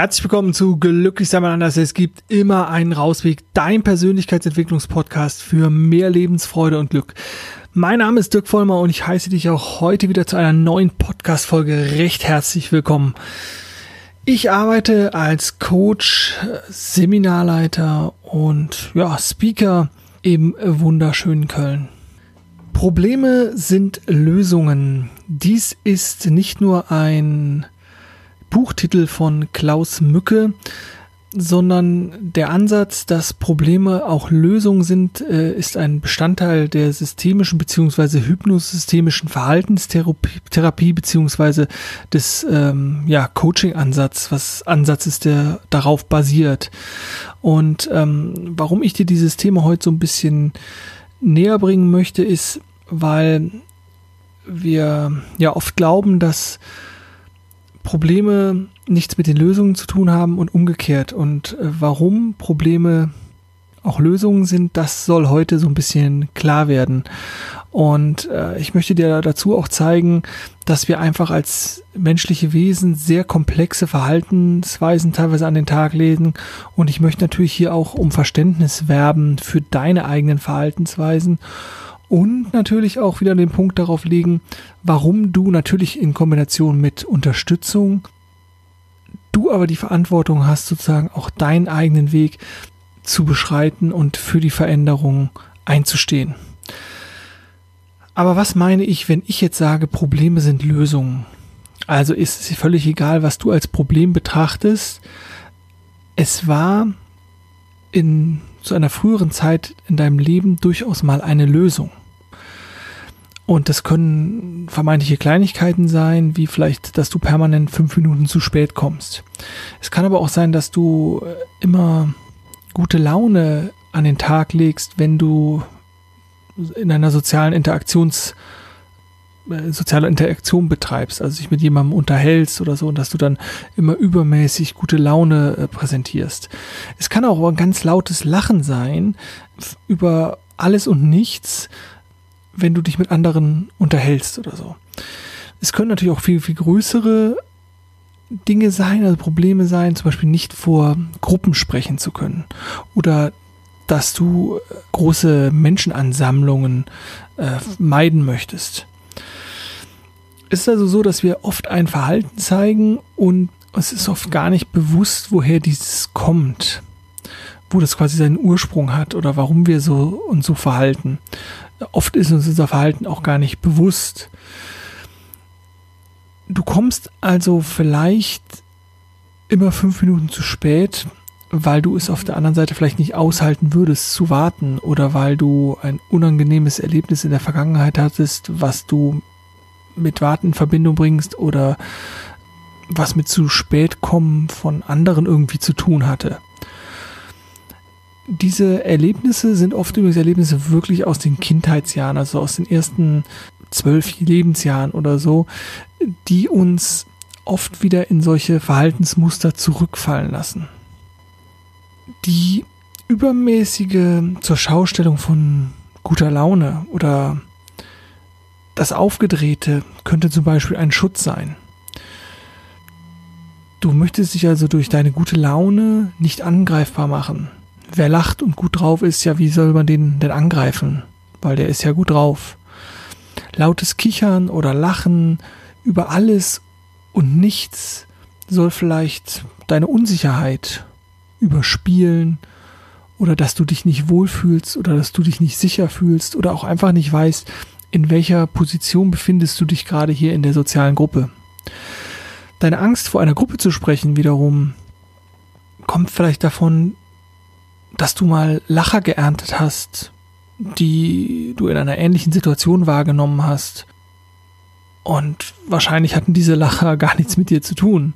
Herzlich willkommen zu Glücklich sein mal anders. Es gibt immer einen Rausweg. Dein Persönlichkeitsentwicklungspodcast für mehr Lebensfreude und Glück. Mein Name ist Dirk Vollmer und ich heiße dich auch heute wieder zu einer neuen Podcast-Folge recht herzlich willkommen. Ich arbeite als Coach, Seminarleiter und ja, Speaker im wunderschönen Köln. Probleme sind Lösungen. Dies ist nicht nur ein Buchtitel von Klaus Mücke, sondern der Ansatz, dass Probleme auch Lösungen sind, äh, ist ein Bestandteil der systemischen beziehungsweise hypnosystemischen Verhaltenstherapie beziehungsweise des ähm, ja, Coaching-Ansatz, was Ansatz ist, der darauf basiert. Und ähm, warum ich dir dieses Thema heute so ein bisschen näher bringen möchte, ist, weil wir ja oft glauben, dass Probleme nichts mit den Lösungen zu tun haben und umgekehrt. Und äh, warum Probleme auch Lösungen sind, das soll heute so ein bisschen klar werden. Und äh, ich möchte dir dazu auch zeigen, dass wir einfach als menschliche Wesen sehr komplexe Verhaltensweisen teilweise an den Tag legen. Und ich möchte natürlich hier auch um Verständnis werben für deine eigenen Verhaltensweisen und natürlich auch wieder den Punkt darauf legen, warum du natürlich in Kombination mit Unterstützung du aber die Verantwortung hast, sozusagen auch deinen eigenen Weg zu beschreiten und für die Veränderung einzustehen. Aber was meine ich, wenn ich jetzt sage, Probleme sind Lösungen? Also ist es völlig egal, was du als Problem betrachtest. Es war in zu einer früheren Zeit in deinem Leben durchaus mal eine Lösung. Und das können vermeintliche Kleinigkeiten sein, wie vielleicht, dass du permanent fünf Minuten zu spät kommst. Es kann aber auch sein, dass du äh, immer gute Laune an den Tag legst, wenn du in einer sozialen Interaktions äh, soziale Interaktion betreibst, also dich mit jemandem unterhältst oder so, und dass du dann immer übermäßig gute Laune äh, präsentierst. Es kann auch ein ganz lautes Lachen sein über alles und nichts, wenn du dich mit anderen unterhältst oder so. Es können natürlich auch viel, viel größere Dinge sein, also Probleme sein, zum Beispiel nicht vor Gruppen sprechen zu können oder dass du äh, große Menschenansammlungen äh, meiden möchtest. Es ist also so, dass wir oft ein Verhalten zeigen und es ist oft gar nicht bewusst, woher dieses kommt, wo das quasi seinen Ursprung hat oder warum wir so uns so verhalten. Oft ist uns unser Verhalten auch gar nicht bewusst. Du kommst also vielleicht immer fünf Minuten zu spät, weil du es auf der anderen Seite vielleicht nicht aushalten würdest zu warten oder weil du ein unangenehmes Erlebnis in der Vergangenheit hattest, was du mit Warten in Verbindung bringst oder was mit zu spät kommen von anderen irgendwie zu tun hatte diese Erlebnisse sind oft übrigens Erlebnisse wirklich aus den Kindheitsjahren, also aus den ersten zwölf Lebensjahren oder so, die uns oft wieder in solche Verhaltensmuster zurückfallen lassen. Die übermäßige zur Schaustellung von guter Laune oder das Aufgedrehte könnte zum Beispiel ein Schutz sein. Du möchtest dich also durch deine gute Laune nicht angreifbar machen wer lacht und gut drauf ist, ja, wie soll man den denn angreifen? Weil der ist ja gut drauf. Lautes Kichern oder Lachen über alles und nichts soll vielleicht deine Unsicherheit überspielen oder dass du dich nicht wohlfühlst oder dass du dich nicht sicher fühlst oder auch einfach nicht weißt, in welcher Position befindest du dich gerade hier in der sozialen Gruppe. Deine Angst vor einer Gruppe zu sprechen wiederum kommt vielleicht davon, dass du mal Lacher geerntet hast, die du in einer ähnlichen Situation wahrgenommen hast. Und wahrscheinlich hatten diese Lacher gar nichts mit dir zu tun.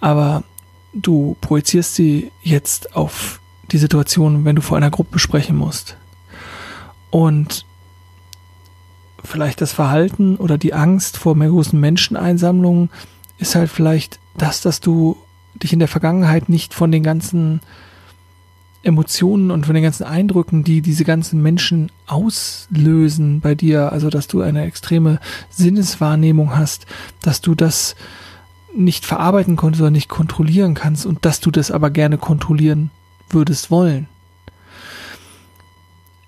Aber du projizierst sie jetzt auf die Situation, wenn du vor einer Gruppe sprechen musst. Und vielleicht das Verhalten oder die Angst vor mehr großen Menscheneinsammlungen ist halt vielleicht das, dass du dich in der Vergangenheit nicht von den ganzen Emotionen und von den ganzen Eindrücken, die diese ganzen Menschen auslösen bei dir, also dass du eine extreme Sinneswahrnehmung hast, dass du das nicht verarbeiten konntest oder nicht kontrollieren kannst und dass du das aber gerne kontrollieren würdest wollen.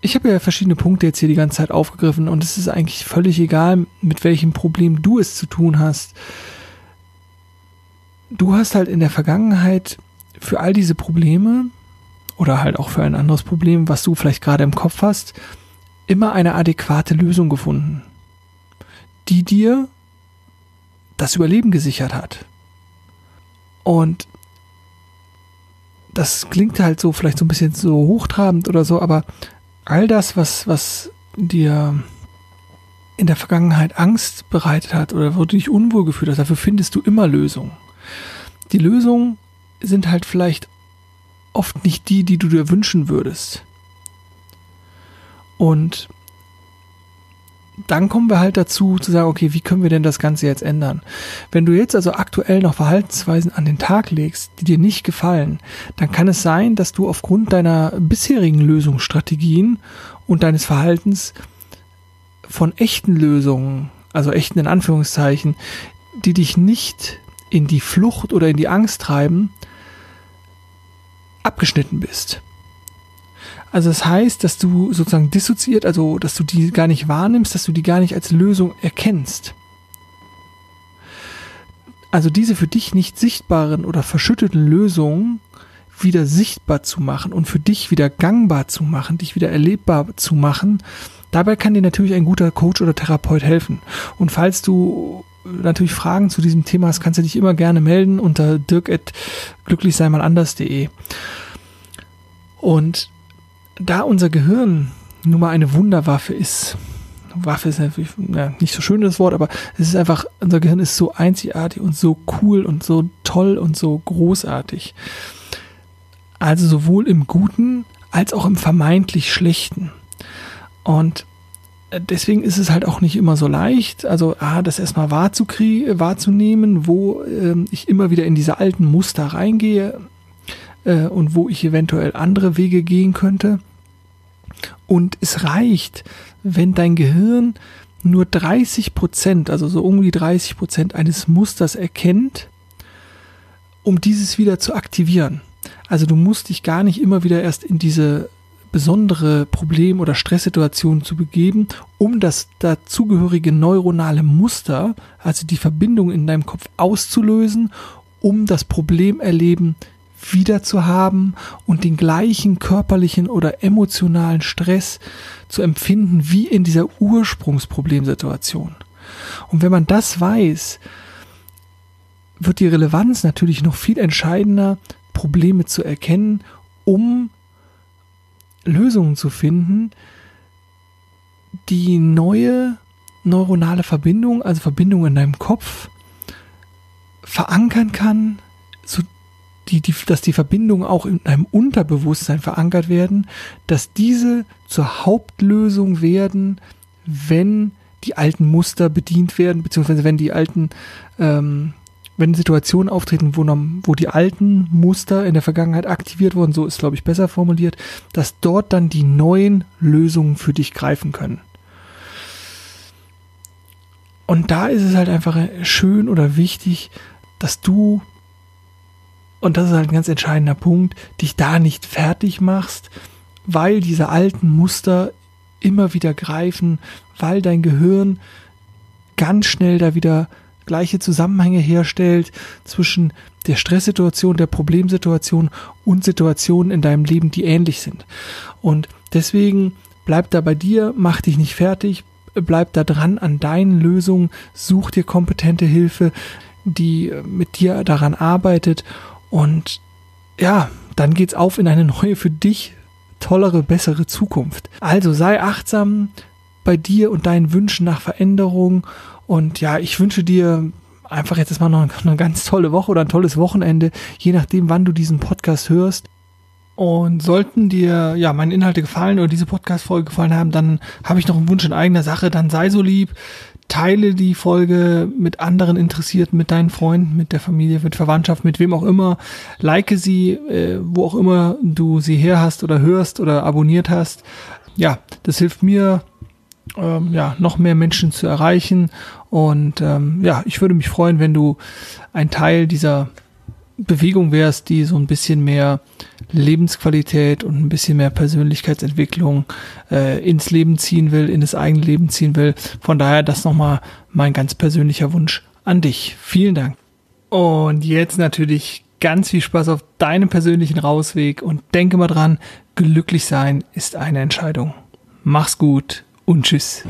Ich habe ja verschiedene Punkte jetzt hier die ganze Zeit aufgegriffen und es ist eigentlich völlig egal, mit welchem Problem du es zu tun hast. Du hast halt in der Vergangenheit für all diese Probleme oder halt auch für ein anderes Problem, was du vielleicht gerade im Kopf hast, immer eine adäquate Lösung gefunden, die dir das Überleben gesichert hat. Und das klingt halt so vielleicht so ein bisschen so hochtrabend oder so, aber all das, was, was dir in der Vergangenheit Angst bereitet hat oder wo du dich unwohl gefühlt hast, dafür findest du immer Lösungen. Die Lösungen sind halt vielleicht oft nicht die, die du dir wünschen würdest. Und dann kommen wir halt dazu zu sagen, okay, wie können wir denn das Ganze jetzt ändern? Wenn du jetzt also aktuell noch Verhaltensweisen an den Tag legst, die dir nicht gefallen, dann kann es sein, dass du aufgrund deiner bisherigen Lösungsstrategien und deines Verhaltens von echten Lösungen, also echten in Anführungszeichen, die dich nicht in die Flucht oder in die Angst treiben, abgeschnitten bist. Also das heißt, dass du sozusagen dissoziiert, also dass du die gar nicht wahrnimmst, dass du die gar nicht als Lösung erkennst. Also diese für dich nicht sichtbaren oder verschütteten Lösungen wieder sichtbar zu machen und für dich wieder gangbar zu machen, dich wieder erlebbar zu machen. Dabei kann dir natürlich ein guter Coach oder Therapeut helfen. Und falls du natürlich Fragen zu diesem Thema hast, kannst du dich immer gerne melden unter dirk.glücklichseinmalanders.de. Und da unser Gehirn nun mal eine Wunderwaffe ist, Waffe ist natürlich ja, nicht so schön das Wort, aber es ist einfach, unser Gehirn ist so einzigartig und so cool und so toll und so großartig. Also sowohl im Guten als auch im vermeintlich Schlechten. Und deswegen ist es halt auch nicht immer so leicht, also ah, das erstmal wahrzunehmen, wo äh, ich immer wieder in diese alten Muster reingehe, äh, und wo ich eventuell andere Wege gehen könnte. Und es reicht, wenn dein Gehirn nur 30 Prozent, also so um die 30 Prozent eines Musters erkennt, um dieses wieder zu aktivieren. Also du musst dich gar nicht immer wieder erst in diese besondere Problem- oder Stresssituation zu begeben, um das dazugehörige neuronale Muster, also die Verbindung in deinem Kopf auszulösen, um das Problemerleben wieder zu haben und den gleichen körperlichen oder emotionalen Stress zu empfinden wie in dieser Ursprungsproblemsituation. Und wenn man das weiß, wird die Relevanz natürlich noch viel entscheidender, Probleme zu erkennen, um Lösungen zu finden, die neue neuronale Verbindung, also Verbindung in deinem Kopf, verankern kann, so die, die, dass die Verbindungen auch in einem Unterbewusstsein verankert werden, dass diese zur Hauptlösung werden, wenn die alten Muster bedient werden, beziehungsweise wenn die alten, ähm, wenn Situationen auftreten, wo, wo die alten Muster in der Vergangenheit aktiviert wurden, so ist, glaube ich, besser formuliert, dass dort dann die neuen Lösungen für dich greifen können. Und da ist es halt einfach schön oder wichtig, dass du und das ist halt ein ganz entscheidender Punkt, dich da nicht fertig machst, weil diese alten Muster immer wieder greifen, weil dein Gehirn ganz schnell da wieder gleiche Zusammenhänge herstellt zwischen der Stresssituation, der Problemsituation und Situationen in deinem Leben, die ähnlich sind. Und deswegen bleib da bei dir, mach dich nicht fertig, bleib da dran an deinen Lösungen, such dir kompetente Hilfe, die mit dir daran arbeitet und ja, dann geht's auf in eine neue für dich tollere, bessere Zukunft. Also sei achtsam bei dir und deinen Wünschen nach Veränderung. Und ja, ich wünsche dir einfach jetzt mal noch eine ganz tolle Woche oder ein tolles Wochenende, je nachdem, wann du diesen Podcast hörst. Und sollten dir ja meine Inhalte gefallen oder diese Podcast-Folge gefallen haben, dann habe ich noch einen Wunsch in eigener Sache. Dann sei so lieb, teile die Folge mit anderen Interessierten, mit deinen Freunden, mit der Familie, mit Verwandtschaft, mit wem auch immer. Like sie, äh, wo auch immer du sie her hast oder hörst oder abonniert hast. Ja, das hilft mir ähm, ja, noch mehr Menschen zu erreichen. Und ähm, ja, ich würde mich freuen, wenn du ein Teil dieser Bewegung wärst, die so ein bisschen mehr Lebensqualität und ein bisschen mehr Persönlichkeitsentwicklung äh, ins Leben ziehen will, in das eigene Leben ziehen will. Von daher das nochmal mein ganz persönlicher Wunsch an dich. Vielen Dank. Und jetzt natürlich ganz viel Spaß auf deinem persönlichen Rausweg und denke mal dran, glücklich sein ist eine Entscheidung. Mach's gut und tschüss.